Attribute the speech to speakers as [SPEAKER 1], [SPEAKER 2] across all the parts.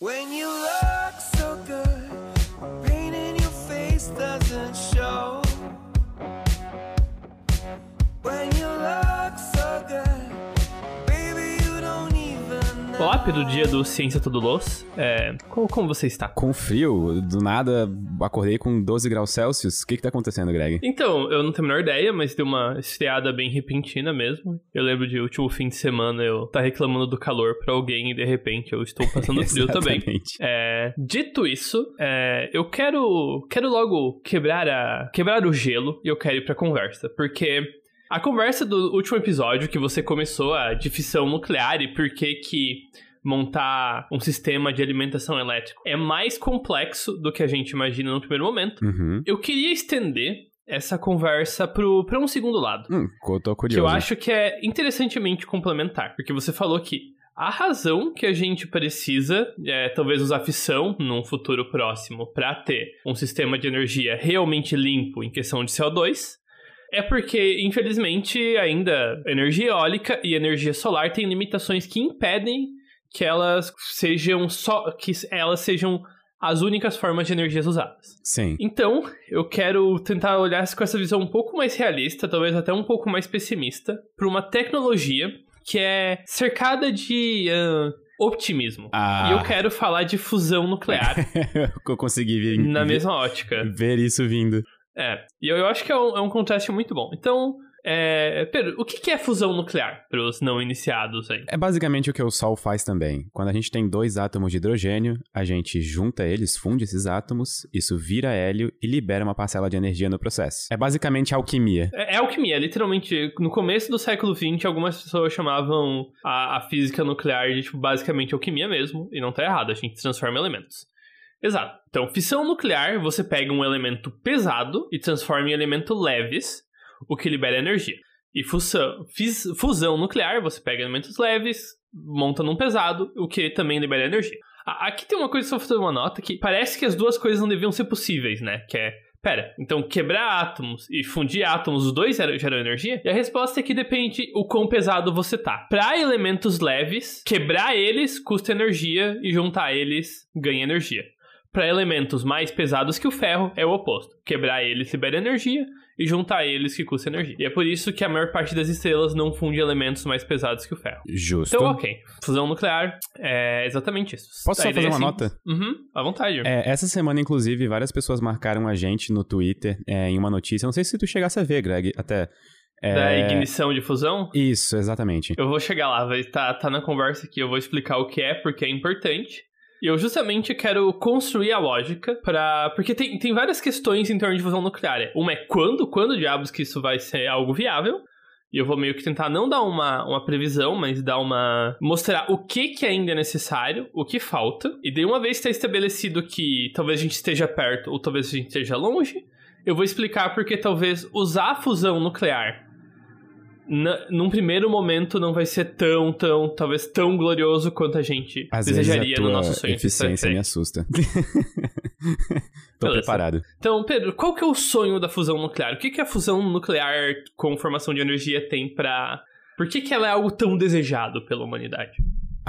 [SPEAKER 1] When you look so good, pain in your face doesn't show.
[SPEAKER 2] Pelo dia do Ciência Todo Los. É, como, como você está?
[SPEAKER 3] Com frio, do nada acordei com 12 graus Celsius. O que que tá acontecendo, Greg?
[SPEAKER 2] Então, eu não tenho a menor ideia, mas deu uma esfriada bem repentina mesmo. Eu lembro de último fim de semana eu tá reclamando do calor pra alguém e de repente eu estou passando frio também. É, dito isso, é, eu quero quero logo quebrar a quebrar o gelo e eu quero ir pra conversa, porque a conversa do último episódio que você começou a de fissão nuclear e por que que montar um sistema de alimentação elétrico é mais complexo do que a gente imagina no primeiro momento.
[SPEAKER 3] Uhum.
[SPEAKER 2] Eu queria estender essa conversa pro, pra um segundo lado.
[SPEAKER 3] Hum, eu tô
[SPEAKER 2] Que
[SPEAKER 3] curioso.
[SPEAKER 2] eu acho que é interessantemente complementar. Porque você falou que a razão que a gente precisa é talvez usar fissão num futuro próximo para ter um sistema de energia realmente limpo em questão de CO2 é porque, infelizmente, ainda energia eólica e energia solar têm limitações que impedem que elas sejam só que elas sejam as únicas formas de energias usadas.
[SPEAKER 3] Sim.
[SPEAKER 2] Então, eu quero tentar olhar com essa visão um pouco mais realista, talvez até um pouco mais pessimista, para uma tecnologia que é cercada de ah, optimismo.
[SPEAKER 3] Ah.
[SPEAKER 2] E eu quero falar de fusão nuclear
[SPEAKER 3] eu consegui vir,
[SPEAKER 2] na
[SPEAKER 3] ver-
[SPEAKER 2] mesma ótica.
[SPEAKER 3] ver isso vindo.
[SPEAKER 2] É, e eu, eu acho que é um, é um contraste muito bom. Então, é, Pedro, o que é fusão nuclear para os não iniciados aí?
[SPEAKER 3] É basicamente o que o Sol faz também. Quando a gente tem dois átomos de hidrogênio, a gente junta eles, funde esses átomos, isso vira hélio e libera uma parcela de energia no processo. É basicamente alquimia.
[SPEAKER 2] É, é alquimia, é literalmente. No começo do século XX, algumas pessoas chamavam a, a física nuclear de, tipo, basicamente alquimia mesmo, e não tá errado, a gente transforma elementos. Exato. Então, fissão nuclear, você pega um elemento pesado e transforma em elementos leves, o que libera energia. E fusão, fusão nuclear, você pega elementos leves, monta num pesado, o que também libera energia. Aqui tem uma coisa, só fazer uma nota, que parece que as duas coisas não deviam ser possíveis, né? Que é Pera, então quebrar átomos e fundir átomos, os dois geram energia? E a resposta é que depende o quão pesado você tá. Para elementos leves, quebrar eles custa energia e juntar eles ganha energia. Para elementos mais pesados que o ferro, é o oposto. Quebrar eles libera energia e juntar eles que custa energia. E é por isso que a maior parte das estrelas não funde elementos mais pesados que o ferro.
[SPEAKER 3] Justo.
[SPEAKER 2] Então, ok. Fusão nuclear é exatamente isso.
[SPEAKER 3] Posso
[SPEAKER 2] A
[SPEAKER 3] só fazer uma
[SPEAKER 2] simples.
[SPEAKER 3] nota?
[SPEAKER 2] Uhum, à vontade.
[SPEAKER 3] É, essa semana, inclusive, várias pessoas marcaram a gente no Twitter é, em uma notícia. Não sei se tu chegasse a ver, Greg, até. É,
[SPEAKER 2] Da ignição de fusão.
[SPEAKER 3] Isso, exatamente.
[SPEAKER 2] Eu vou chegar lá, vai tá, tá na conversa aqui, eu vou explicar o que é, porque é importante. Eu justamente quero construir a lógica para Porque tem, tem várias questões em torno de fusão nuclear. Uma é quando, quando diabos que isso vai ser algo viável. E eu vou meio que tentar não dar uma, uma previsão, mas dar uma. mostrar o que, que ainda é necessário, o que falta. E daí, uma vez está estabelecido que talvez a gente esteja perto ou talvez a gente esteja longe, eu vou explicar porque talvez usar a fusão nuclear na- num primeiro momento não vai ser tão, tão, talvez tão glorioso quanto a gente
[SPEAKER 3] Às vezes
[SPEAKER 2] desejaria
[SPEAKER 3] a
[SPEAKER 2] no nosso sonho.
[SPEAKER 3] eficiência me assusta. Tô
[SPEAKER 2] Beleza.
[SPEAKER 3] preparado.
[SPEAKER 2] Então, Pedro, qual que é o sonho da fusão nuclear? O que, que a fusão nuclear com formação de energia tem pra... Por que, que ela é algo tão desejado pela humanidade?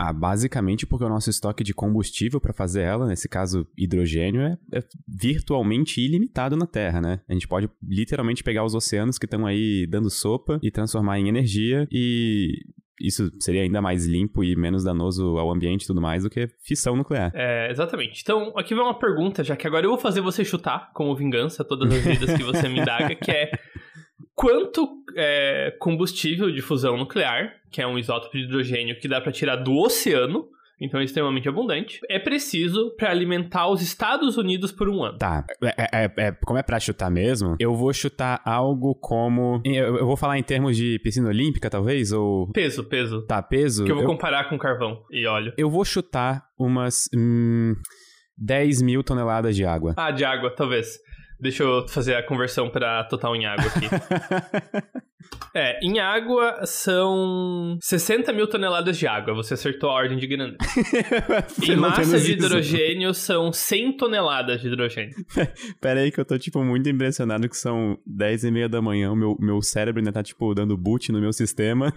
[SPEAKER 3] Ah, basicamente porque o nosso estoque de combustível para fazer ela, nesse caso hidrogênio, é, é virtualmente ilimitado na Terra, né? A gente pode literalmente pegar os oceanos que estão aí dando sopa e transformar em energia e isso seria ainda mais limpo e menos danoso ao ambiente e tudo mais do que fissão nuclear.
[SPEAKER 2] É, exatamente. Então, aqui vai uma pergunta, já que agora eu vou fazer você chutar, como vingança, todas as vidas que você me indaga, que é quanto é, combustível de fusão nuclear, que é um isótopo de hidrogênio que dá pra tirar do oceano, então é extremamente abundante, é preciso para alimentar os Estados Unidos por um ano.
[SPEAKER 3] Tá, é, é- é- como é pra chutar mesmo, eu vou chutar algo como. Eu, eu vou falar em termos de piscina olímpica, talvez? Ou.
[SPEAKER 2] Peso, peso.
[SPEAKER 3] Tá, peso?
[SPEAKER 2] Que eu vou
[SPEAKER 3] eu,
[SPEAKER 2] comparar com carvão e óleo.
[SPEAKER 3] eu vou chutar umas. Hum, 10 mil toneladas de água.
[SPEAKER 2] Ah, de água, talvez. Deixa eu fazer a conversão para total em água aqui. É, em água são 60 mil toneladas de água. Você acertou a ordem de grandeza. em massa de
[SPEAKER 3] isso.
[SPEAKER 2] hidrogênio são 100 toneladas de hidrogênio.
[SPEAKER 3] Pera aí que eu tô, tipo, muito impressionado que são 10 e meia da manhã, o meu, meu cérebro ainda tá, tipo, dando boot no meu sistema.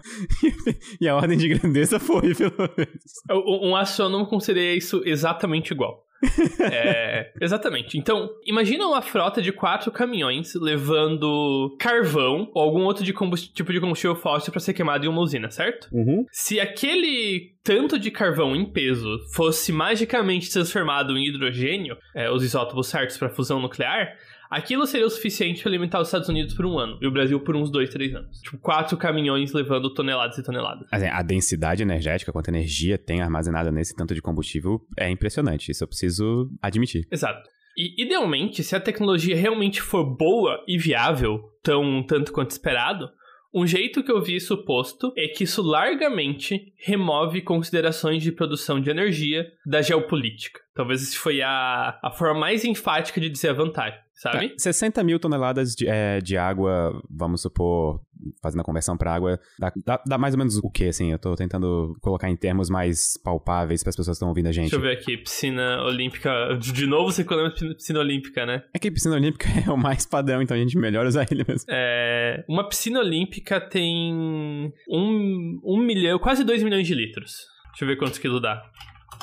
[SPEAKER 3] e a ordem de grandeza foi, pelo menos.
[SPEAKER 2] Um um astrônomo consideraria isso exatamente igual. É, exatamente. Então, imagina uma frota de quatro caminhões levando carvão ou algum outro de tipo de combustível fóssil para ser queimado em uma usina, certo?
[SPEAKER 3] Uhum.
[SPEAKER 2] Se aquele tanto de carvão em peso fosse magicamente transformado em hidrogênio, é, os isótopos certos para fusão nuclear, aquilo seria o suficiente para alimentar os Estados Unidos por um ano e o Brasil por uns dois, três anos. Tipo, quatro caminhões levando toneladas e toneladas.
[SPEAKER 3] Assim, a densidade energética, quanta energia tem armazenada nesse tanto de combustível, é impressionante. Isso eu preciso admitir.
[SPEAKER 2] Exato. E, idealmente, se a tecnologia realmente for boa e viável, tão tanto quanto esperado, um jeito que eu vi isso posto é que isso largamente remove considerações de produção de energia da geopolítica. Talvez isso foi a, a forma mais enfática de dizer a vantagem, sabe?
[SPEAKER 3] Tá, 60 mil toneladas de, é, de água, vamos supor, fazendo a conversão pra água, dá, dá- dá mais ou menos o que, assim? Eu tô tentando colocar em termos mais palpáveis para as pessoas que estão ouvindo a gente.
[SPEAKER 2] Deixa eu ver aqui, piscina olímpica. De novo você colocou piscina- piscina olímpica, né?
[SPEAKER 3] É que piscina olímpica é o mais padrão, então a gente melhor usar ele mesmo.
[SPEAKER 2] É, uma piscina olímpica tem um, um milhão, quase 2 milhões de litros. Deixa eu ver quantos quilos dá.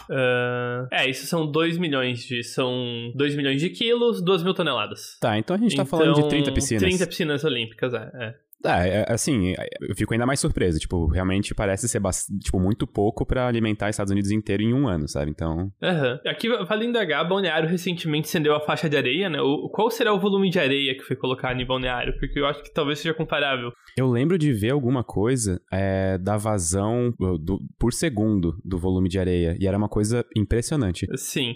[SPEAKER 2] Ah, é, isso são 2 milhões de. São 2 milhões de quilos, 2 mil toneladas.
[SPEAKER 3] Tá, então a gente tá falando de 30 piscinas.
[SPEAKER 2] 30 piscinas olímpicas, é. é.
[SPEAKER 3] Tá, é, assim, eu fico ainda mais surpreso. Tipo, realmente parece ser tipo, muito pouco pra alimentar os Estados Unidos inteiro em um ano, sabe? Então.
[SPEAKER 2] Aham. Aqui, vale indagar, Balneário recentemente acendeu a faixa de areia, né? O, qual será o volume de areia que foi colocado em Balneário? Porque eu acho que talvez seja comparável.
[SPEAKER 3] Eu lembro de ver alguma coisa é, da vazão do- por segundo do volume de areia. E era uma coisa impressionante.
[SPEAKER 2] Sim.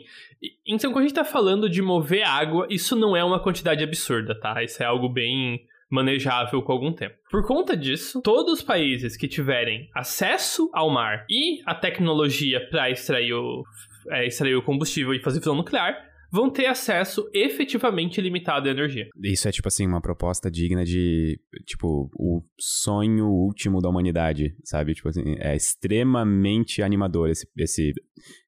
[SPEAKER 2] Então, quando a gente tá falando de mover água, isso não é uma quantidade absurda, tá? Isso é algo bem manejável com algum tempo. Por conta disso, todos os países que tiverem acesso ao mar e a tecnologia para extrair o, é, extrair o combustível e fazer fusão nuclear vão ter acesso efetivamente ilimitado à energia.
[SPEAKER 3] Isso é, tipo assim, uma proposta digna de, tipo, o sonho último da humanidade, sabe? Tipo assim, é extremamente animador esse, esse,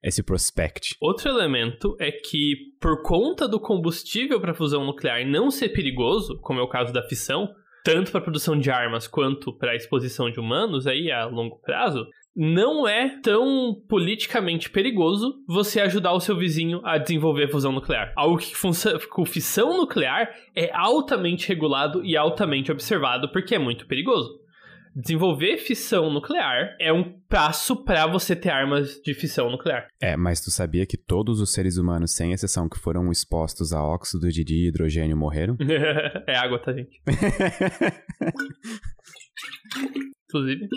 [SPEAKER 3] esse prospect.
[SPEAKER 2] Outro elemento é que, por conta do combustível para fusão nuclear não ser perigoso, como é o caso da fissão, tanto para a produção de armas quanto para a exposição de humanos aí a longo prazo, não é tão politicamente perigoso você ajudar o seu vizinho a desenvolver fusão nuclear. Algo que com fissão nuclear é altamente regulado e altamente observado porque é muito perigoso. Desenvolver fissão nuclear é um passo para você ter armas de fissão nuclear.
[SPEAKER 3] É, mas tu sabia que todos os seres humanos, sem exceção, que foram expostos a óxido de hidrogênio morreram?
[SPEAKER 2] é água, tá, gente? Inclusive.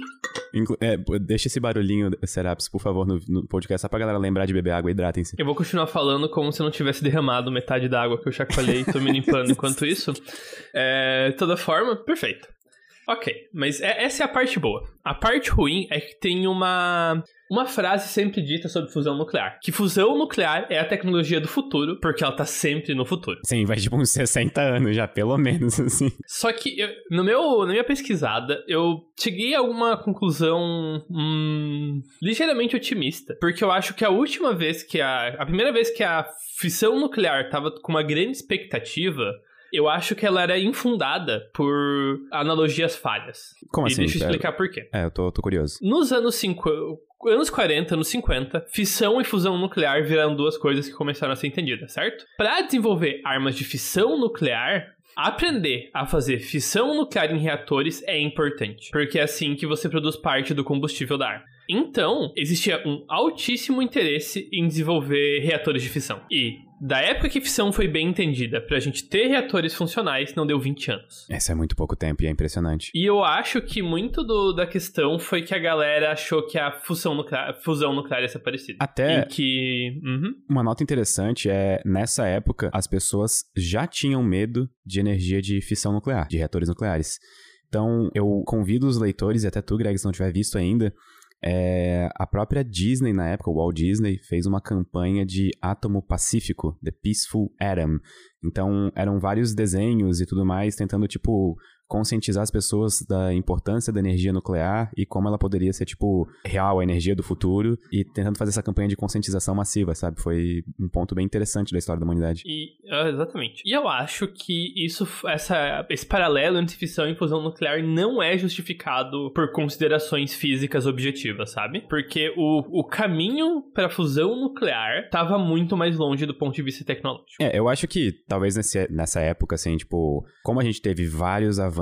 [SPEAKER 3] Inclu- é, deixa esse barulhinho, Seraps, por favor, no, no podcast, só pra galera lembrar de beber água, hidratem-se.
[SPEAKER 2] Eu vou continuar falando como se não tivesse derramado metade da água que eu chacoalhei e tô me limpando enquanto isso. É, toda forma, perfeito. Ok, mas é- essa é a parte boa. A parte ruim é que tem uma, uma frase sempre dita sobre fusão nuclear. Que fusão nuclear é a tecnologia do futuro, porque ela tá sempre no futuro.
[SPEAKER 3] Sim, vai tipo uns 60 anos já, pelo menos, assim.
[SPEAKER 2] Só que eu- no meu, na minha pesquisada, eu cheguei a uma conclusão hum, ligeiramente otimista. Porque eu acho que a última vez que a. A primeira vez que a fissão nuclear tava com uma grande expectativa. Eu acho que ela era infundada por analogias falhas.
[SPEAKER 3] Como
[SPEAKER 2] e
[SPEAKER 3] assim?
[SPEAKER 2] deixa eu explicar por quê.
[SPEAKER 3] É, eu tô, tô curioso.
[SPEAKER 2] Nos anos 50, anos 40, anos 50, fissão e fusão nuclear viraram duas coisas que começaram a ser entendidas, certo? Para desenvolver armas de fissão nuclear, aprender a fazer fissão nuclear em reatores é importante, porque é assim que você produz parte do combustível da arma. Então, existia um altíssimo interesse em desenvolver reatores de fissão. E da época que fissão foi bem entendida pra gente ter reatores funcionais, não deu 20 anos.
[SPEAKER 3] Esse é muito pouco tempo e é impressionante.
[SPEAKER 2] E eu acho que muito do- da questão foi que a galera achou que a fusão nuclear, fusão nuclear ia ser parecida.
[SPEAKER 3] Até-
[SPEAKER 2] que. Uhum.
[SPEAKER 3] Uma nota interessante é, nessa época, as pessoas já tinham medo de energia de fissão nuclear, de reatores nucleares. Então, eu convido os leitores, e até tu, Greg, se não tiver visto ainda, é, a própria Disney, na época, o Walt Disney, fez uma campanha de átomo pacífico, The Peaceful Atom. Então, eram vários desenhos e tudo mais, tentando, tipo, conscientizar as pessoas da importância da energia nuclear e como ela poderia ser, tipo, real, a energia do futuro, e tentando fazer essa campanha de conscientização massiva, sabe? Foi um ponto bem interessante da história da humanidade.
[SPEAKER 2] E, ah, exatamente. E eu acho que isso, essa, esse paralelo entre fissão e fusão nuclear não é justificado por considerações físicas objetivas, sabe? Porque o, o caminho para fusão nuclear estava muito mais longe do ponto de vista tecnológico.
[SPEAKER 3] É, eu acho que talvez nesse, nessa época, assim, tipo, como a gente teve vários avanços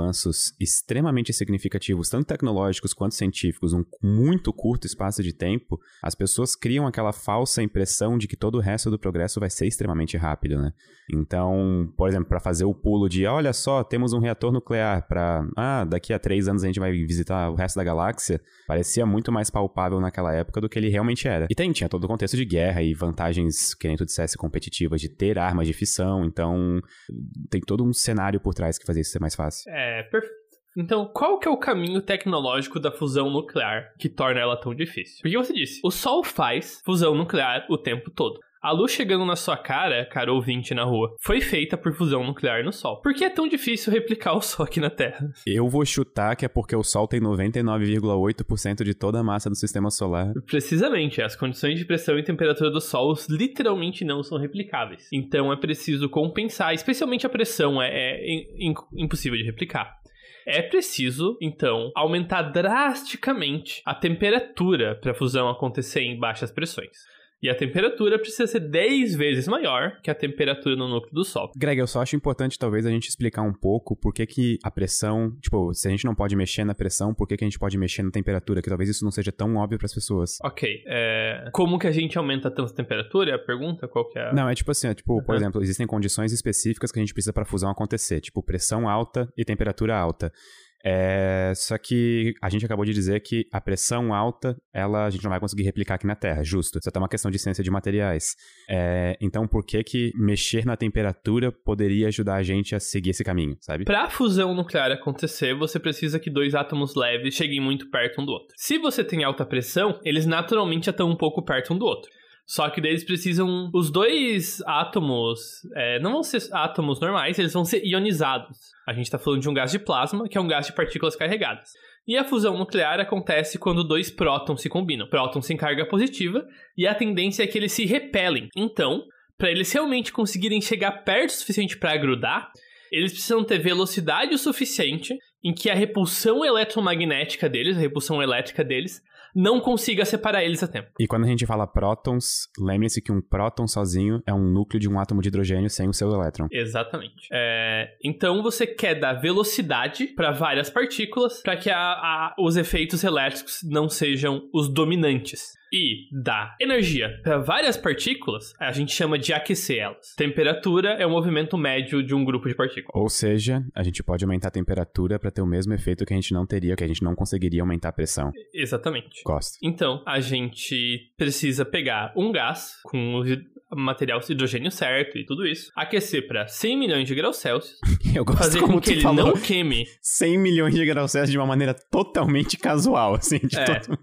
[SPEAKER 3] extremamente significativos, tanto tecnológicos quanto científicos, num muito curto espaço de tempo, as pessoas criam aquela falsa impressão de que todo o resto do progresso vai ser extremamente rápido, né? Então, por exemplo, para fazer o pulo de, olha só, temos um reator nuclear para, ah, daqui a três anos a gente vai visitar o resto da galáxia, parecia muito mais palpável naquela época do que ele realmente era. E tem, tinha todo o contexto de guerra e vantagens, que nem tu dissesse, competitivas, de ter armas de fissão, então tem todo um cenário por trás que fazia isso ser mais fácil.
[SPEAKER 2] É, perfeito. Então, qual que é o caminho tecnológico da fusão nuclear que torna ela tão difícil? Porque você disse, o Sol faz fusão nuclear o tempo todo. A luz chegando na sua cara, cara ouvinte na rua, foi feita por fusão nuclear no Sol. Por que é tão difícil replicar o Sol aqui na Terra?
[SPEAKER 3] Eu vou chutar que é porque o Sol tem 99,8% de toda a massa do sistema solar.
[SPEAKER 2] Precisamente, as condições de pressão e temperatura do Sol literalmente não são replicáveis. Então é preciso compensar, especialmente a pressão é, é in- in- impossível de replicar. É preciso, então, aumentar drasticamente a temperatura para a fusão acontecer em baixas pressões. E a temperatura precisa ser 10 vezes maior que a temperatura no núcleo do Sol.
[SPEAKER 3] Greg, eu só acho importante talvez a gente explicar um pouco por que, que a pressão, tipo, se a gente não pode mexer na pressão, por que, que a gente pode mexer na temperatura? Que talvez isso não seja tão óbvio para as pessoas.
[SPEAKER 2] Ok, é... como que a gente aumenta tanto a temperatura? É a pergunta? Qual que é? a-
[SPEAKER 3] Não, é tipo assim, é tipo, por
[SPEAKER 2] Uhum.
[SPEAKER 3] exemplo, existem condições específicas que a gente precisa para a fusão acontecer, tipo pressão alta e temperatura alta. É, só que a gente acabou de dizer que a pressão alta, ela a gente não vai conseguir replicar aqui na Terra, justo. Isso é até uma questão de ciência de materiais. É, então, por que que mexer na temperatura poderia ajudar a gente a seguir esse caminho, sabe?
[SPEAKER 2] Para a fusão nuclear acontecer, você precisa que dois átomos leves cheguem muito perto um do outro. Se você tem alta pressão, eles naturalmente já estão um pouco perto um do outro. Só que eles precisam. Os dois átomos é, não vão ser átomos normais, eles vão ser ionizados. A gente está falando de um gás de plasma, que é um gás de partículas carregadas. E a fusão nuclear acontece quando dois prótons se combinam. Prótons sem carga positiva, e a tendência é que eles se repelem. Então, para eles realmente conseguirem chegar perto o suficiente para grudar, eles precisam ter velocidade o suficiente em que a repulsão eletromagnética deles, a repulsão elétrica deles, não consiga separar eles a tempo.
[SPEAKER 3] E quando a gente fala prótons, lembre-se que um próton sozinho é um núcleo de um átomo de hidrogênio sem o seu elétron.
[SPEAKER 2] Exatamente. É, então você quer dar velocidade para várias partículas para que a- a- os efeitos elétricos não sejam os dominantes. E dar energia para várias partículas, a gente chama de aquecer elas. Temperatura é o movimento médio de um grupo de partículas.
[SPEAKER 3] Ou seja, a gente pode aumentar a temperatura para ter o mesmo efeito que a gente não teria, que a gente não conseguiria aumentar a pressão.
[SPEAKER 2] Exatamente.
[SPEAKER 3] Gosto.
[SPEAKER 2] Então, a gente precisa pegar um gás com o material hidrogênio certo e tudo isso, aquecer para 100 milhões de graus Celsius,
[SPEAKER 3] Eu gosto
[SPEAKER 2] fazer com que ele não queime
[SPEAKER 3] 100 milhões de graus Celsius de uma maneira totalmente casual, assim. De
[SPEAKER 2] É.
[SPEAKER 3] todo-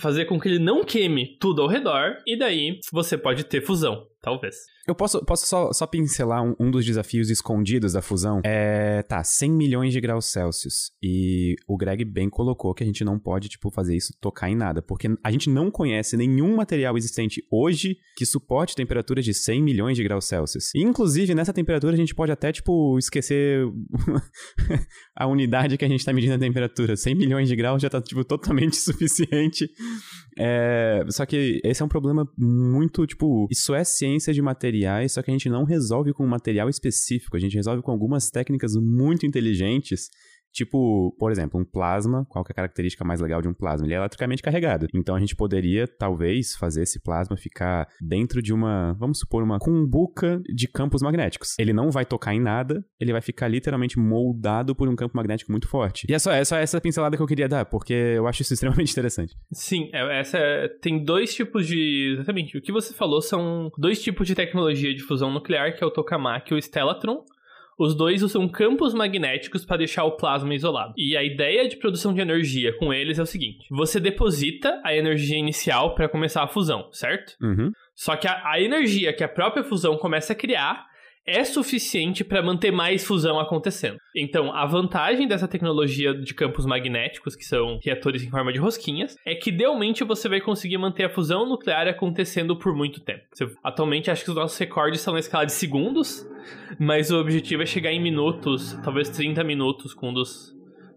[SPEAKER 2] fazer com que ele não queime tudo ao redor, e daí você pode ter fusão, talvez.
[SPEAKER 3] Eu posso, posso só, só pincelar um, um dos desafios escondidos da fusão? É, tá, 100 milhões de graus Celsius. E o Greg bem colocou que a gente não pode, tipo, fazer isso tocar em nada. Porque a gente não conhece nenhum material existente hoje que suporte temperaturas de 100 milhões de graus Celsius. E, inclusive, nessa temperatura a gente pode até, tipo, esquecer a unidade que a gente tá medindo a temperatura. 100 milhões de graus já tá, tipo, totalmente suficiente é, só que esse é um problema muito, tipo, isso é ciência de materiais, só que a gente não resolve com um material específico, a gente resolve com algumas técnicas muito inteligentes. Tipo, por exemplo, um plasma, qual que é a característica mais legal de um plasma? Ele é eletricamente carregado. Então a gente poderia, talvez, fazer esse plasma ficar dentro de uma, vamos supor, uma cumbuca de campos magnéticos. Ele não vai tocar em nada, ele vai ficar literalmente moldado por um campo magnético muito forte. E é só, é essa pincelada que eu queria dar, porque eu acho isso extremamente interessante.
[SPEAKER 2] Sim, é- essa é- tem dois tipos de. Exatamente. O que você falou são dois tipos de tecnologia de fusão nuclear, que é o tokamak e o stellatron. Os dois usam campos magnéticos para deixar o plasma isolado. E a ideia de produção de energia com eles é o seguinte: você deposita a energia inicial para começar a fusão, certo?
[SPEAKER 3] Uhum.
[SPEAKER 2] Só que a, a energia que a própria fusão começa a criar é suficiente para manter mais fusão acontecendo. Então, a vantagem dessa tecnologia de campos magnéticos, que são reatores em forma de rosquinhas, é que idealmente você vai conseguir manter a fusão nuclear acontecendo por muito tempo. Atualmente, acho que os nossos recordes são na escala de segundos, mas o objetivo é chegar em minutos, talvez 30 minutos com um dos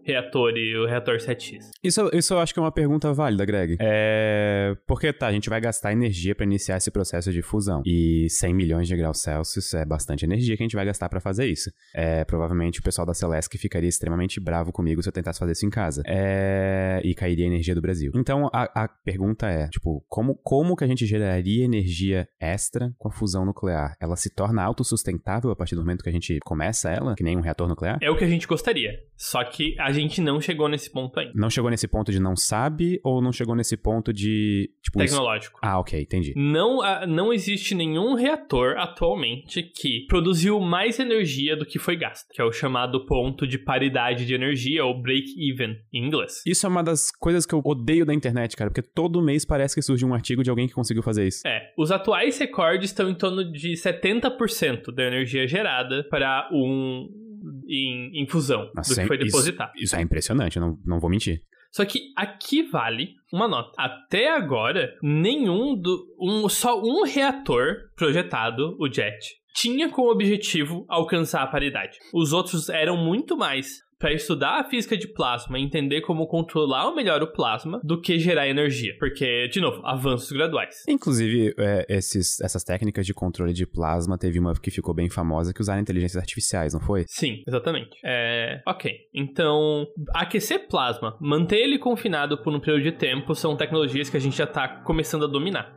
[SPEAKER 2] reatores, o reator 7X.
[SPEAKER 3] Isso, isso eu acho que é uma pergunta válida, Greg. É. Porque tá, a gente vai gastar energia pra iniciar esse processo de fusão. E 100 milhões de graus Celsius é bastante energia que a gente vai gastar pra fazer isso. É, provavelmente o pessoal da Celesc ficaria extremamente bravo comigo se eu tentasse fazer isso em casa. É. E cairia a energia do Brasil. Então a, a pergunta é, tipo, como, como que a gente geraria energia extra com a fusão nuclear? Ela se torna autossustentável a partir do momento que a gente começa ela? Que nem um reator nuclear?
[SPEAKER 2] É o que a gente gostaria. Só que a gente não chegou nesse ponto ainda.
[SPEAKER 3] Não chegou nesse ponto de não sabe ou não chegou nesse ponto de. Tipo, isso-
[SPEAKER 2] Tecnológico.
[SPEAKER 3] Ah, ok, entendi.
[SPEAKER 2] Não, ah, não existe nenhum reator atualmente que produziu mais energia do que foi gasto, que é o chamado ponto de paridade de energia, ou break-even em inglês.
[SPEAKER 3] Isso é uma das coisas que eu odeio da internet, cara, porque todo mês parece que surge um artigo de alguém que conseguiu fazer isso.
[SPEAKER 2] É, os atuais recordes estão em torno de 70% da energia gerada para um em, em fusão
[SPEAKER 3] Nossa,
[SPEAKER 2] do que foi
[SPEAKER 3] isso-
[SPEAKER 2] depositado.
[SPEAKER 3] Isso é impressionante, não, não vou mentir.
[SPEAKER 2] Só que aqui vale uma nota. Até agora, nenhum do. Um, só um reator projetado, o JET, tinha como objetivo alcançar a paridade. Os outros eram muito mais para estudar a física de plasma e entender como controlar melhor o plasma do que gerar energia. Porque, de novo, avanços graduais.
[SPEAKER 3] Inclusive, é, esses, essas técnicas de controle de plasma, teve uma que ficou bem famosa que usaram inteligências artificiais, não foi?
[SPEAKER 2] Sim, exatamente. É, ok. Então, aquecer plasma, manter ele confinado por um período de tempo são tecnologias que a gente já está começando a dominar.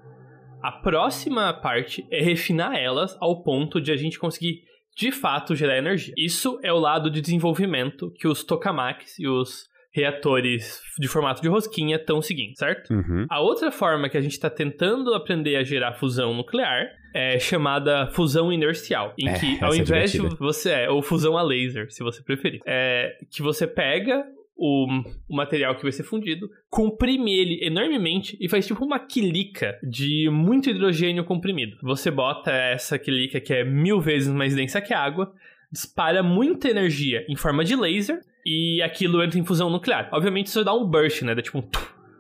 [SPEAKER 2] A próxima parte é refinar elas ao ponto de a gente conseguir de fato gerar energia. Isso é o lado de desenvolvimento que os tokamaks e os reatores de formato de rosquinha estão seguindo, certo?
[SPEAKER 3] Uhum.
[SPEAKER 2] A outra forma que a gente está tentando aprender a gerar fusão nuclear é chamada fusão inercial, em
[SPEAKER 3] É,
[SPEAKER 2] que ao
[SPEAKER 3] é
[SPEAKER 2] invés de
[SPEAKER 3] divertida.
[SPEAKER 2] você é ou fusão a laser, se você preferir, é que você pega o, o material que vai ser fundido, comprime ele enormemente e faz tipo uma quilica de muito hidrogênio comprimido. Você bota essa quilica que é mil vezes mais densa que a água, dispara muita energia em forma de laser e aquilo entra em fusão nuclear. Obviamente isso dá um burst, né? Dá tipo um...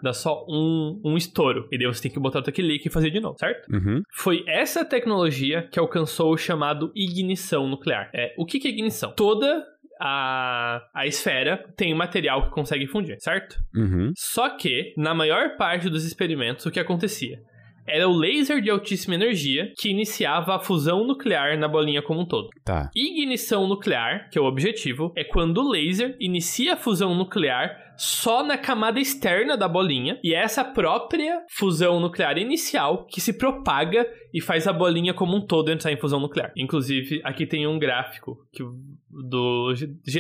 [SPEAKER 2] Dá só um, um estouro. E daí você tem que botar outra quilica e fazer de novo, certo?
[SPEAKER 3] Uhum.
[SPEAKER 2] Foi essa tecnologia que alcançou o chamado ignição nuclear. É, o que que é ignição? Toda a, a esfera tem material que consegue fundir, certo?
[SPEAKER 3] Uhum.
[SPEAKER 2] Só que, na maior parte dos experimentos, o que acontecia? Era o laser de altíssima energia que iniciava a fusão nuclear na bolinha como um todo.
[SPEAKER 3] Tá.
[SPEAKER 2] Ignição nuclear, que é o objetivo, é quando o laser inicia a fusão nuclear só na camada externa da bolinha e é essa própria fusão nuclear inicial que se propaga e faz a bolinha como um todo entrar em fusão nuclear. Inclusive, aqui tem um gráfico que, do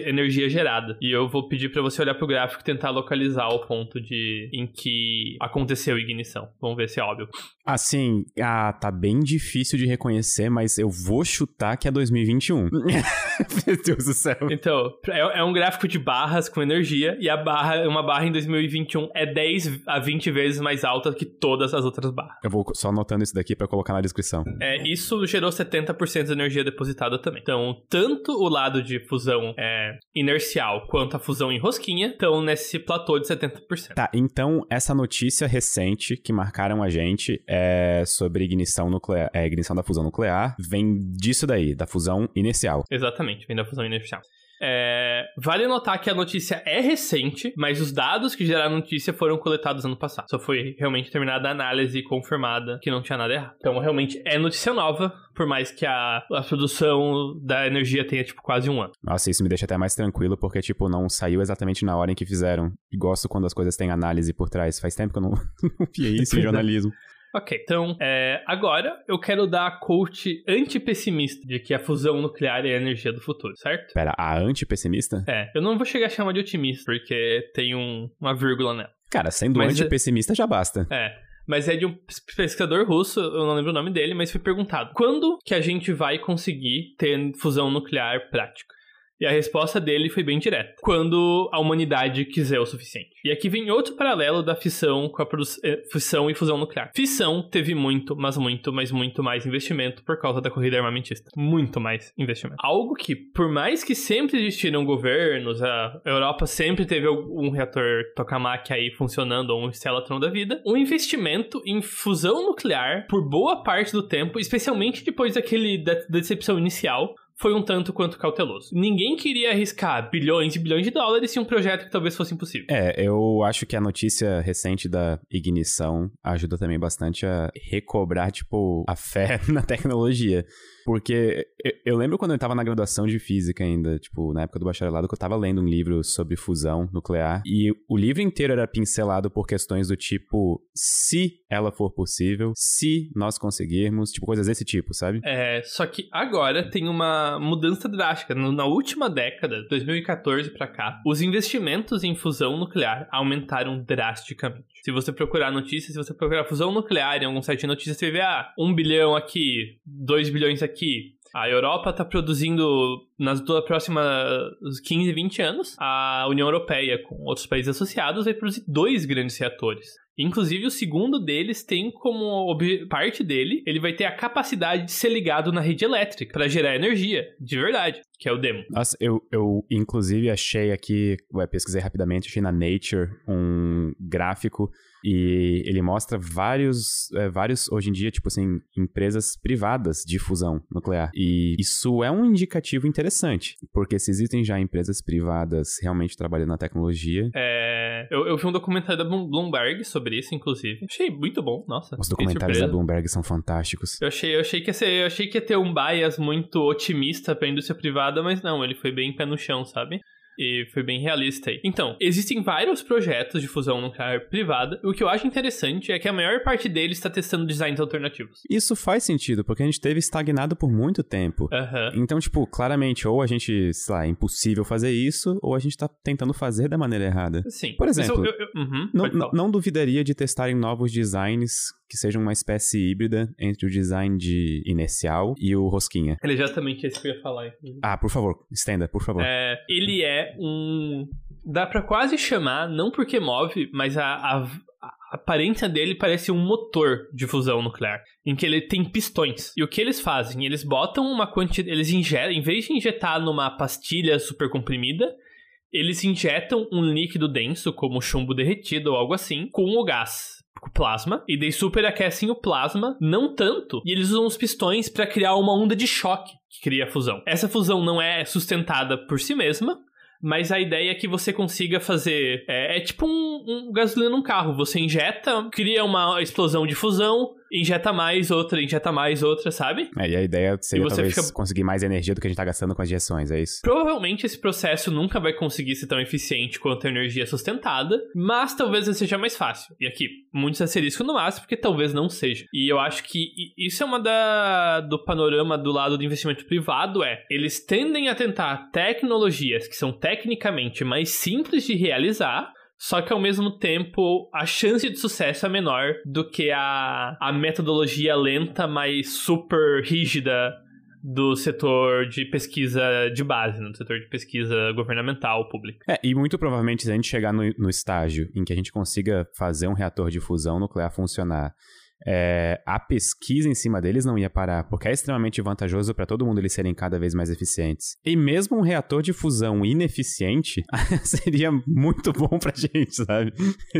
[SPEAKER 2] energia gerada e eu vou pedir pra você olhar pro gráfico e tentar localizar o ponto de em que aconteceu a ignição. Vamos ver se é óbvio.
[SPEAKER 3] Assim, ah, tá bem difícil de reconhecer, mas eu vou chutar que é 2021. Meu Deus do céu.
[SPEAKER 2] Então, é, é um gráfico de barras com energia e a barra, uma barra em 2021 é 10 a 20 vezes mais alta que todas as outras barras.
[SPEAKER 3] Eu vou só anotando isso daqui pra colocar na descrição.
[SPEAKER 2] É, isso gerou 70% de energia depositada também. Então, tanto o lado de fusão é, inercial quanto a fusão em rosquinha estão nesse platô de 70%.
[SPEAKER 3] Tá, então essa notícia recente que marcaram a gente é sobre ignição nuclear, é, ignição da fusão nuclear, vem disso daí, da fusão inercial.
[SPEAKER 2] Exatamente, vem da fusão inercial. É, vale notar que a notícia é recente, mas os dados que geraram a notícia foram coletados ano passado. Só foi realmente terminada a análise confirmada que não tinha nada errado. Então, realmente é notícia nova, por mais que a, a produção da energia tenha, tipo, quase um ano.
[SPEAKER 3] Nossa, isso me deixa até mais tranquilo, porque, tipo, não saiu exatamente na hora em que fizeram. E gosto quando as coisas têm análise por trás. Faz tempo que eu não, não via isso em jornalismo.
[SPEAKER 2] Ok, então, é, agora eu quero dar a coach antipessimista de que a fusão nuclear é a energia do futuro, certo?
[SPEAKER 3] Pera, a anti-pessimista?
[SPEAKER 2] É, eu não vou chegar a chamar de otimista, porque tem um- uma vírgula nela.
[SPEAKER 3] Cara, sendo
[SPEAKER 2] Mas é-
[SPEAKER 3] anti-pessimista já basta.
[SPEAKER 2] É. Mas é de um pesquisador russo, eu não lembro o nome dele, mas foi perguntado: quando que a gente vai conseguir ter fusão nuclear prática? E a resposta dele foi bem direta. Quando a humanidade quiser o suficiente. E aqui vem outro paralelo da fissão com a eh, fissão e fusão nuclear. Fissão teve muito, mas muito, mas muito mais investimento por causa da corrida armamentista. Muito mais investimento. Algo que, por mais que sempre existiram governos, a Europa sempre teve um reator tokamak aí funcionando, ou um Stellatron da vida, o investimento em fusão nuclear, por boa parte do tempo, especialmente depois daquele da decepção inicial, foi um tanto quanto cauteloso. Ninguém queria arriscar bilhões e bilhões de dólares em um projeto que talvez fosse impossível.
[SPEAKER 3] É, eu acho que a notícia recente da ignição ajuda também bastante a recobrar, tipo, a fé na tecnologia. Porque eu lembro quando eu tava na graduação de física ainda, tipo, na época do bacharelado, que eu tava lendo um livro sobre fusão nuclear. E o livro inteiro era pincelado por questões do tipo, se ela for possível, se nós conseguirmos, tipo, coisas desse tipo, sabe?
[SPEAKER 2] É, só que agora tem uma mudança drástica. Na última década, 2014 para cá, os investimentos em fusão nuclear aumentaram drasticamente. Se você procurar notícias, se você procurar fusão nuclear em algum site de notícias, você vê, ah, um bilhão aqui, dois bilhões aqui. A Europa está produzindo nas duas próximas 15, 20 anos. A União Europeia, com outros países associados, vai produzir dois grandes reatores. Inclusive, o segundo deles tem como parte dele, ele vai ter a capacidade de ser ligado na rede elétrica para gerar energia, de verdade, que é o demo.
[SPEAKER 3] Nossa, eu, eu inclusive achei aqui, ué, pesquisei rapidamente, achei na Nature um gráfico e ele mostra vários, é, vários, hoje em dia, tipo assim, empresas privadas de fusão nuclear. E isso é um indicativo interessante, porque se existem já empresas privadas realmente trabalhando na tecnologia.
[SPEAKER 2] É, eu, eu vi um documentário da Bloomberg sobre isso, inclusive. Achei muito bom, nossa.
[SPEAKER 3] Os documentários da Bloomberg são fantásticos.
[SPEAKER 2] Eu achei, eu achei que ia ser, eu achei que ia ter um bias muito otimista pra indústria privada, mas não, ele foi bem pé no chão, sabe? E foi bem realista aí. Então, existem vários projetos de fusão nuclear privada. O que eu acho interessante é que a maior parte deles está testando designs alternativos.
[SPEAKER 3] Isso faz sentido, porque a gente teve estagnado por muito tempo.
[SPEAKER 2] Uhum.
[SPEAKER 3] Então, tipo, claramente, ou a gente, sei lá, é impossível fazer isso, ou a gente tá tentando fazer da maneira errada.
[SPEAKER 2] Sim.
[SPEAKER 3] Por exemplo,
[SPEAKER 2] eu, eu, uhum,
[SPEAKER 3] não, não duvidaria de testarem novos designs que sejam uma espécie híbrida entre o design de inercial e o rosquinha.
[SPEAKER 2] Ele exatamente esse que eu ia falar.
[SPEAKER 3] Ah, por favor, estenda, por favor.
[SPEAKER 2] É, ele é um. Dá pra quase chamar, não porque move, mas a, a, a aparência dele parece um motor de fusão nuclear, em que ele tem pistões. E o que eles fazem? Eles botam uma quantidade. Eles injetam, em vez de injetar numa pastilha super comprimida, eles injetam um líquido denso, como chumbo derretido ou algo assim, com o gás plasma e daí superaquecem o plasma, não tanto, e eles usam os pistões para criar uma onda de choque que cria a fusão. Essa fusão não é sustentada por si mesma, mas a ideia é que você consiga fazer. É, é tipo um, um gasolina num carro. Você injeta, cria uma explosão de fusão, injeta mais outra, injeta mais outra, sabe?
[SPEAKER 3] É, e a ideia seria talvez fica... conseguir mais energia do que a gente tá gastando com as injeções, é isso?
[SPEAKER 2] Provavelmente esse processo nunca vai conseguir ser tão eficiente quanto a energia sustentada, mas talvez seja mais fácil. E aqui, muito asterisco no máximo, porque talvez não seja. E eu acho que isso é uma da do panorama do lado do investimento privado é, eles tendem a tentar tecnologias que são tecnicamente mais simples de realizar, só que ao mesmo tempo a chance de sucesso é menor do que a, a metodologia lenta, mas super rígida do setor de pesquisa de base, no né? setor de pesquisa governamental pública.
[SPEAKER 3] É, e muito provavelmente se a gente chegar no, no estágio em que a gente consiga fazer um reator de fusão nuclear funcionar é, a pesquisa em cima deles não ia parar, porque é extremamente vantajoso para todo mundo eles serem cada vez mais eficientes. E mesmo um reator de fusão ineficiente seria muito bom pra gente, sabe?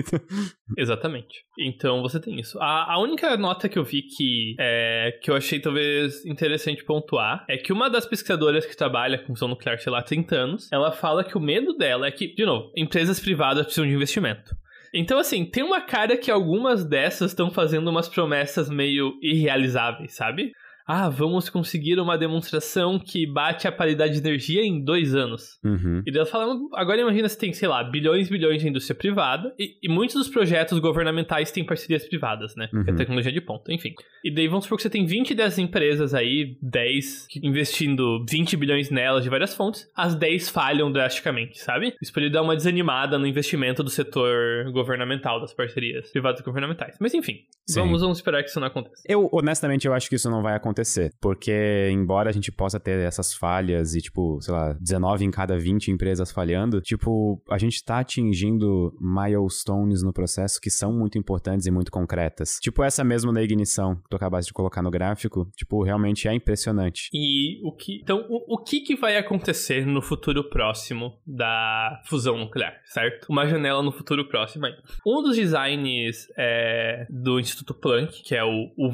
[SPEAKER 2] Exatamente. Então você tem isso. A, a única nota que eu vi que, é, que eu achei talvez interessante pontuar é que uma das pesquisadoras que trabalha com fusão nuclear, sei lá, há 30 anos, ela fala que o medo dela é que, de novo, empresas privadas precisam de investimento. Então, assim, tem uma cara que algumas dessas estão fazendo umas promessas meio irrealizáveis, sabe? Ah, vamos conseguir uma demonstração que bate a paridade de energia em dois anos.
[SPEAKER 3] Uhum.
[SPEAKER 2] E daí fala, agora imagina se tem, sei lá, bilhões e bilhões de indústria privada, e, e, muitos dos projetos governamentais têm parcerias privadas, né? Uhum. Que é tecnologia de ponta, enfim. E daí vamos supor que você tem 20 dessas empresas aí, 10, investindo 20 bilhões nelas de várias fontes, as 10 falham drasticamente, sabe? Isso pode dar uma desanimada no investimento do setor governamental, das parcerias privadas e governamentais. Mas enfim, vamos, vamos esperar que isso não aconteça.
[SPEAKER 3] Eu, honestamente, eu acho que isso não vai acontecer acontecer. Porque, embora a gente possa ter essas falhas e, tipo, sei lá, 19 em cada 20 empresas falhando, tipo, a gente tá atingindo milestones no processo que são muito importantes e muito concretas. Tipo, essa mesmo da ignição que tu acabaste de colocar no gráfico, tipo, realmente é impressionante.
[SPEAKER 2] E o que. Então, o, o que, que vai acontecer no futuro próximo da fusão nuclear, certo? Uma janela no futuro próximo aí. Um dos designs é, do Instituto Planck, que é o, o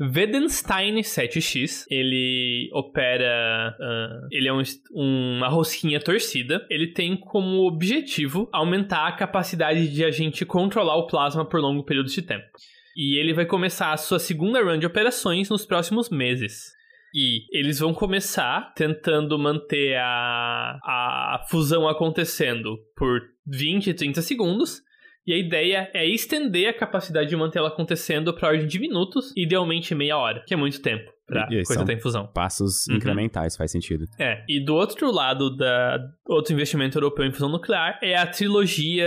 [SPEAKER 2] Wedenstein 7X, ele opera. Uh, ele é um, uma rosquinha torcida. Ele tem como objetivo aumentar a capacidade de a gente controlar o plasma por longo período de tempo. E ele vai começar a sua segunda run de operações nos próximos meses. E eles vão começar tentando manter a, a fusão acontecendo por 20, 30 segundos. E a ideia é estender a capacidade de manter ela acontecendo para ordem de minutos, idealmente meia hora, que é muito tempo pra
[SPEAKER 3] E-
[SPEAKER 2] coisa
[SPEAKER 3] são
[SPEAKER 2] estar em fusão.
[SPEAKER 3] Passos
[SPEAKER 2] Uhum.
[SPEAKER 3] incrementais, faz sentido.
[SPEAKER 2] É, e do outro lado da outro investimento europeu em fusão nuclear é a trilogia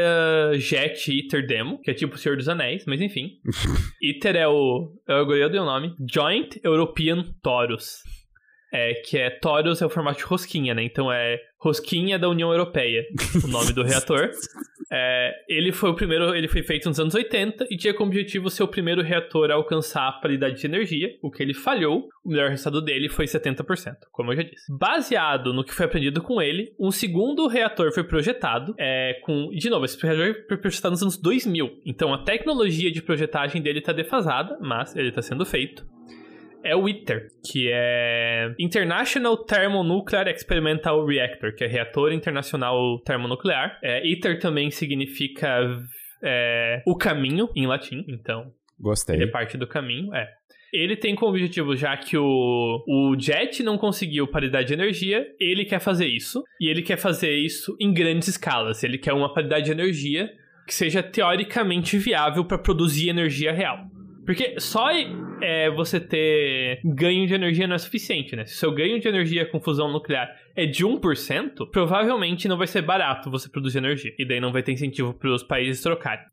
[SPEAKER 2] Jet ITER Demo, que é tipo o Senhor dos Anéis, mas enfim. ITER é o. Eu eu dei o nome. Joint European Torus. É, que é Torus é o formato de rosquinha, né? Então é rosquinha da União Europeia, o nome do reator. É, ele foi o primeiro, ele foi feito nos anos 80 e tinha como objetivo ser o primeiro reator a alcançar a paridade de energia, o que ele falhou. O melhor resultado dele foi 70%, como eu já disse. Baseado no que foi aprendido com ele, um segundo reator foi projetado, é, com, de novo, esse reator foi projetado nos anos 2000. Então a tecnologia de projetagem dele está defasada, mas ele está sendo feito é o ITER, que é International Thermonuclear Experimental Reactor, que é Reator Internacional Termonuclear. É, ITER também significa é, o caminho em latim, então
[SPEAKER 3] Gostei.
[SPEAKER 2] ele é parte do caminho, é. Ele tem como objetivo, já que o, o Jet não conseguiu paridade de energia, ele quer fazer isso. E ele quer fazer isso em grandes escalas. Ele quer uma paridade de energia que seja teoricamente viável para produzir energia real. Porque só é, você ter ganho de energia não é suficiente, né? Se o seu ganho de energia com fusão nuclear é de 1%, provavelmente não vai ser barato você produzir energia. E daí não vai ter incentivo para os países trocarem.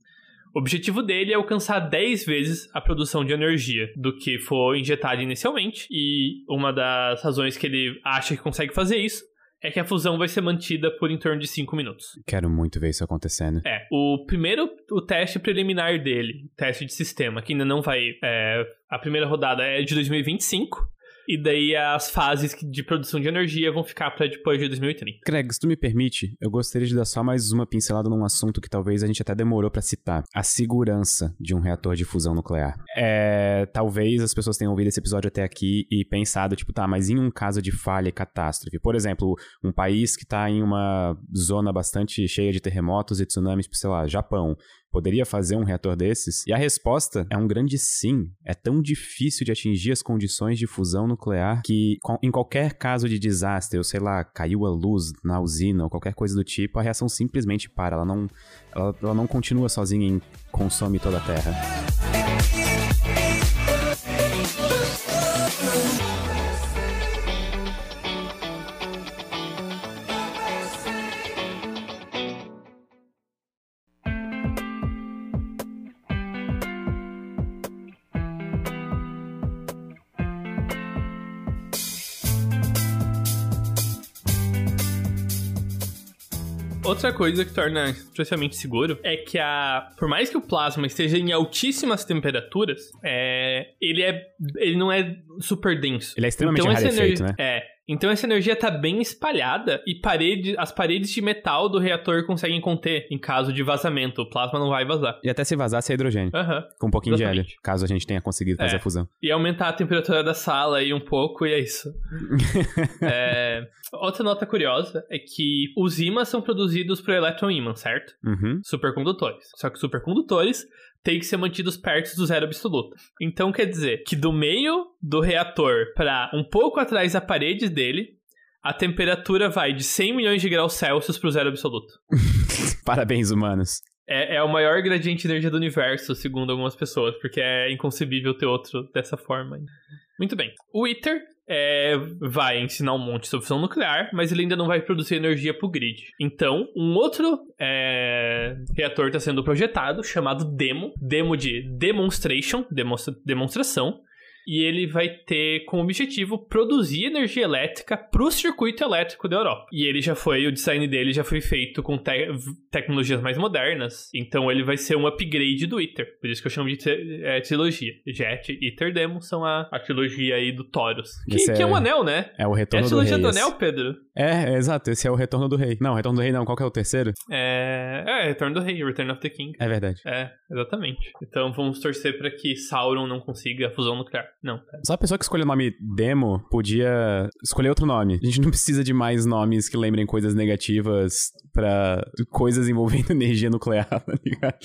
[SPEAKER 2] O objetivo dele é alcançar 10 vezes a produção de energia do que for injetado inicialmente, e uma das razões que ele acha que consegue fazer isso é que a fusão vai ser mantida por em torno de 5 minutos.
[SPEAKER 3] Quero muito ver isso acontecendo.
[SPEAKER 2] É, o primeiro, o teste preliminar dele, teste de sistema, que ainda não vai. é, a primeira rodada é de 2025. E daí as fases de produção de energia vão ficar para depois de 2030.
[SPEAKER 3] Craig, se tu me permite, eu gostaria de dar só mais uma pincelada num assunto que talvez a gente até demorou pra citar: a segurança de um reator de fusão nuclear. É, talvez as pessoas tenham ouvido esse episódio até aqui e pensado, tipo, tá, mas em um caso de falha e catástrofe, por exemplo, um país que tá em uma zona bastante cheia de terremotos e tsunamis, tipo, sei lá, Japão, poderia fazer um reator desses? E a resposta é um grande sim. É tão difícil de atingir as condições de fusão nuclear que, em qualquer caso de desastre, ou sei lá, caiu a luz na usina ou qualquer coisa do tipo, a reação simplesmente para. Ela não, ela, ela não continua sozinha e consome toda a Terra.
[SPEAKER 2] Outra coisa que torna especialmente seguro é que a, por mais que o plasma esteja em altíssimas temperaturas, é, ele é, ele não é super denso.
[SPEAKER 3] Ele é extremamente
[SPEAKER 2] então,
[SPEAKER 3] rarefeito,
[SPEAKER 2] energia,
[SPEAKER 3] né?
[SPEAKER 2] É. Então essa energia tá bem espalhada e parede, as paredes de metal do reator conseguem conter em caso de vazamento. O plasma não vai vazar.
[SPEAKER 3] E até se vazasse é hidrogênio,
[SPEAKER 2] Aham.
[SPEAKER 3] com um pouquinho de hélio,
[SPEAKER 2] Exatamente.
[SPEAKER 3] caso a gente tenha conseguido fazer
[SPEAKER 2] É.
[SPEAKER 3] a fusão.
[SPEAKER 2] E aumentar a temperatura da sala aí um pouco, e é isso. É, Outra nota curiosa é que os ímãs são produzidos por elétron-ímã, certo?
[SPEAKER 3] Uhum.
[SPEAKER 2] Supercondutores. Só que supercondutores têm que ser mantidos perto do zero absoluto. Então quer dizer que do meio do reator para um pouco atrás da parede dele, a temperatura vai de 100 milhões de graus Celsius para o zero absoluto.
[SPEAKER 3] Parabéns, humanos.
[SPEAKER 2] É, é o maior gradiente de energia do universo, segundo algumas pessoas, porque é inconcebível ter outro dessa forma. Muito bem. O ITER é, vai ensinar um monte sobre fusão nuclear, mas ele ainda não vai produzir energia para o grid. Então, um outro é, reator está sendo projetado, chamado DEMO. DEMO de Demonstration, demonstra- demonstração. E ele vai ter como objetivo produzir energia elétrica para o circuito elétrico da Europa. E ele já foi, o design dele já foi feito com te tecnologias mais modernas, então ele vai ser um upgrade do ITER. Por isso que eu chamo de é, trilogia. Jet, ITER, Demo são a, a trilogia aí do Taurus. Que, que é... um anel, né?
[SPEAKER 3] É o retorno
[SPEAKER 2] é a
[SPEAKER 3] do
[SPEAKER 2] trilogia do anel, Pedro?
[SPEAKER 3] É, é, exato, esse é o retorno do rei. Não, retorno do rei não, qual que é o terceiro?
[SPEAKER 2] É, é retorno do rei, Return of the King.
[SPEAKER 3] É verdade.
[SPEAKER 2] É, exatamente. Então vamos torcer para que Sauron não consiga a fusão nuclear. Não.
[SPEAKER 3] Só a pessoa que escolheu o nome Demo podia escolher outro nome. A gente não precisa de mais nomes que lembrem coisas negativas para coisas envolvendo energia nuclear, tá ligado?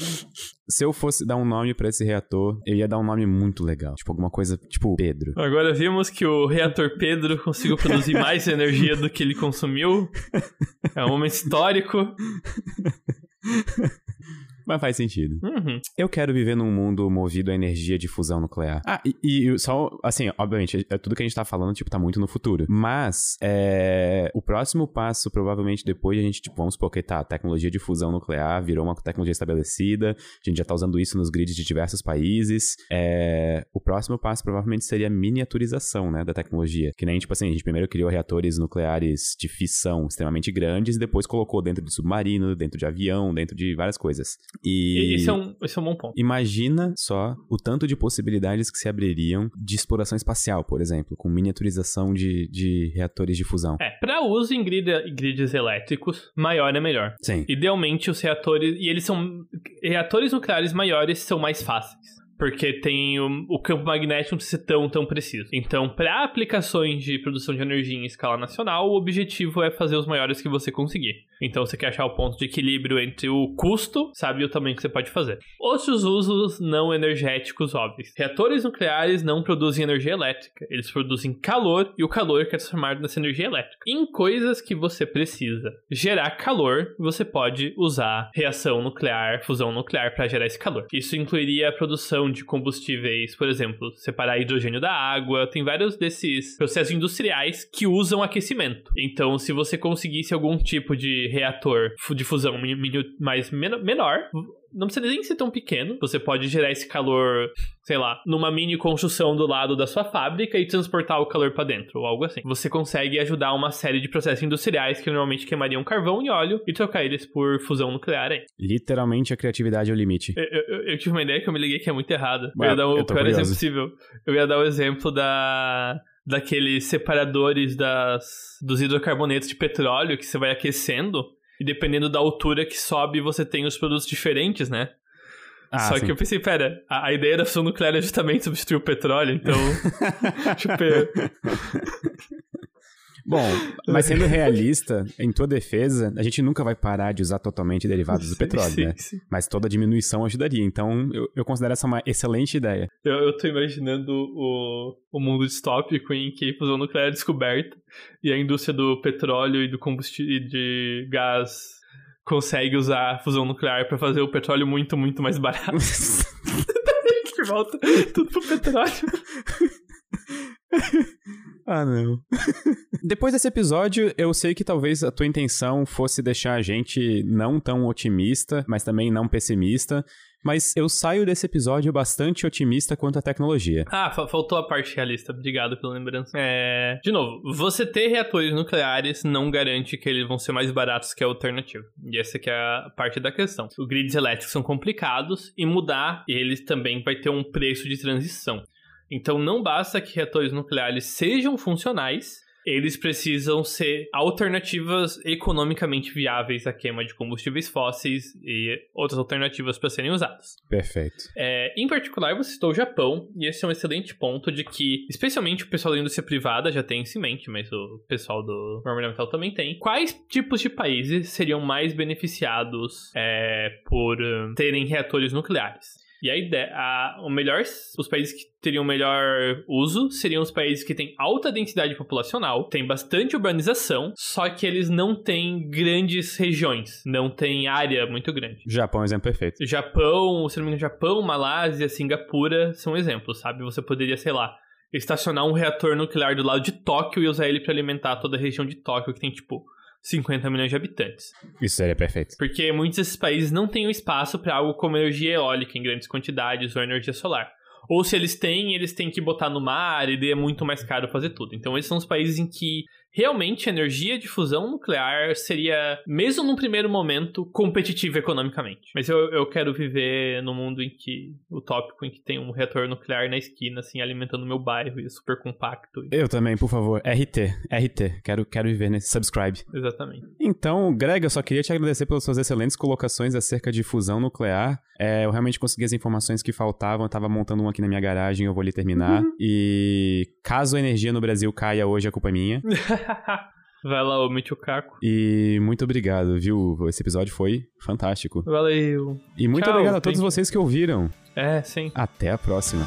[SPEAKER 3] Se eu fosse dar um nome para esse reator, eu ia dar um nome muito legal. Tipo, alguma coisa, tipo Pedro.
[SPEAKER 2] Agora vimos que o reator Pedro conseguiu produzir mais energia do que ele consumiu. É um momento histórico.
[SPEAKER 3] Mas faz sentido.
[SPEAKER 2] Uhum.
[SPEAKER 3] Eu quero viver num mundo movido a energia de fusão nuclear. Ah, e, e só, assim, obviamente, é, tudo que a gente tá falando, tipo, tá muito no futuro. Mas, é, o próximo passo, provavelmente, depois a gente, tipo, vamos porque tá, a tecnologia de fusão nuclear virou uma tecnologia estabelecida, a gente já tá usando isso nos grids de diversos países. É, o próximo passo, provavelmente, seria a miniaturização, né, da tecnologia. Que nem, tipo assim, a gente primeiro criou reatores nucleares de fissão extremamente grandes e depois colocou dentro de submarino, dentro de avião, dentro de várias coisas. E
[SPEAKER 2] esse é, um, esse é um bom ponto.
[SPEAKER 3] Imagina só o tanto de possibilidades que se abririam de exploração espacial, por exemplo, com miniaturização de, de reatores de fusão.
[SPEAKER 2] É, para uso em grid, grids elétricos, maior é melhor.
[SPEAKER 3] Sim.
[SPEAKER 2] Idealmente, os reatores. E eles são. Reatores nucleares maiores são mais fáceis porque tem o, o, campo magnético não ser tão, tão preciso. Então, para aplicações de produção de energia em escala nacional, o objetivo é fazer os maiores que você conseguir. Então, você quer achar o ponto de equilíbrio entre o custo, sabe, e o tamanho que você pode fazer. Outros usos não energéticos óbvios. Reatores nucleares não produzem energia elétrica, eles produzem calor e o calor é transformado nessa energia elétrica. Em coisas que você precisa gerar calor, você pode usar reação nuclear, fusão nuclear para gerar esse calor. Isso incluiria a produção de combustíveis, por exemplo, separar hidrogênio da água, tem vários desses processos industriais que usam aquecimento. Então, se você conseguisse algum tipo de reator de fusão mais menor, não precisa nem ser tão pequeno. Você pode gerar esse calor, sei lá, numa mini construção do lado da sua fábrica e transportar o calor para dentro, ou algo assim. Você consegue ajudar uma série de processos industriais que normalmente queimariam carvão e óleo e trocar eles por fusão nuclear aí.
[SPEAKER 3] Literalmente a criatividade é o limite.
[SPEAKER 2] Eu, eu, eu tive uma ideia que eu me liguei que é muito errada. eu ia dar o pior exemplo possível. Eu ia dar o exemplo da daqueles separadores das, dos hidrocarbonetos de petróleo que você vai aquecendo e dependendo da altura que sobe, você tem os produtos diferentes, né? Ah, Só sim. que eu pensei, pera, a, a, ideia da fusão nuclear é justamente substituir o petróleo, então. tipo.
[SPEAKER 3] Bom, mas sendo realista, em tua defesa, a gente nunca vai parar de usar totalmente derivados do petróleo, sim, né? Sim. Mas toda diminuição ajudaria. Então, eu, eu, considero essa uma excelente ideia.
[SPEAKER 2] Eu, eu tô imaginando o, o mundo distópico em que a fusão nuclear é descoberta e a indústria do petróleo e do combustível de gás consegue usar a fusão nuclear para fazer o petróleo muito, muito mais barato. que volta tudo pro petróleo.
[SPEAKER 3] Ah, não. Depois desse episódio, eu sei que talvez a tua intenção fosse deixar a gente não tão otimista, mas também não pessimista. Mas eu saio desse episódio bastante otimista quanto à tecnologia.
[SPEAKER 2] Ah, faltou a parte realista. Obrigado pela lembrança. É... De novo, você ter reatores nucleares não garante que eles vão ser mais baratos que a alternativa. E essa que é a parte da questão. Os grids elétricos são complicados e mudar eles também vai ter um preço de transição. Então não basta que reatores nucleares sejam funcionais, eles precisam ser alternativas economicamente viáveis à queima de combustíveis fósseis e outras alternativas para serem usadas.
[SPEAKER 3] Perfeito.
[SPEAKER 2] É, em particular, você citou o Japão, e esse é um excelente ponto de que, especialmente o pessoal da indústria privada já tem isso em mente, mas o pessoal do Metal também tem. Quais tipos de países seriam mais beneficiados é, por um, terem reatores nucleares? E a ideia, a, o melhor, os países que teriam melhor uso seriam os países que têm alta densidade populacional, tem bastante urbanização, só que eles não têm grandes regiões, não tem área muito grande.
[SPEAKER 3] Japão é um exemplo perfeito.
[SPEAKER 2] Japão, se não me engano, Japão, Malásia, Singapura são exemplos, sabe? Você poderia, sei lá, estacionar um reator nuclear do lado de Tóquio e usar ele para alimentar toda a região de Tóquio, que tem tipo 50 milhões de habitantes.
[SPEAKER 3] Isso seria perfeito.
[SPEAKER 2] Porque muitos desses países não têm o espaço para algo como energia eólica em grandes quantidades ou energia solar. Ou se eles têm, eles têm que botar no mar e é muito mais caro fazer tudo. Então esses são os países em que realmente a energia de fusão nuclear seria, mesmo num primeiro momento, competitiva economicamente. Mas eu, eu quero viver num mundo em que, utópico, em que tem um reator nuclear na esquina, assim, alimentando meu bairro e é super compacto.
[SPEAKER 3] Eu também, por favor. RT, RT. Quero, quero viver nesse subscribe.
[SPEAKER 2] Exatamente.
[SPEAKER 3] Então, Greg, eu só queria te agradecer pelas suas excelentes colocações acerca de fusão nuclear. É, eu realmente consegui as informações que faltavam, eu tava montando um aqui na minha garagem, eu vou ali terminar.
[SPEAKER 2] Uhum.
[SPEAKER 3] E caso a energia no Brasil caia hoje, a culpa é minha.
[SPEAKER 2] Vai lá, ô Michucaco.
[SPEAKER 3] E muito obrigado, viu? Esse episódio foi fantástico.
[SPEAKER 2] Valeu.
[SPEAKER 3] E muito
[SPEAKER 2] Tchau,
[SPEAKER 3] obrigado a todos vocês que ouviram.
[SPEAKER 2] É, sim.
[SPEAKER 3] Até a próxima.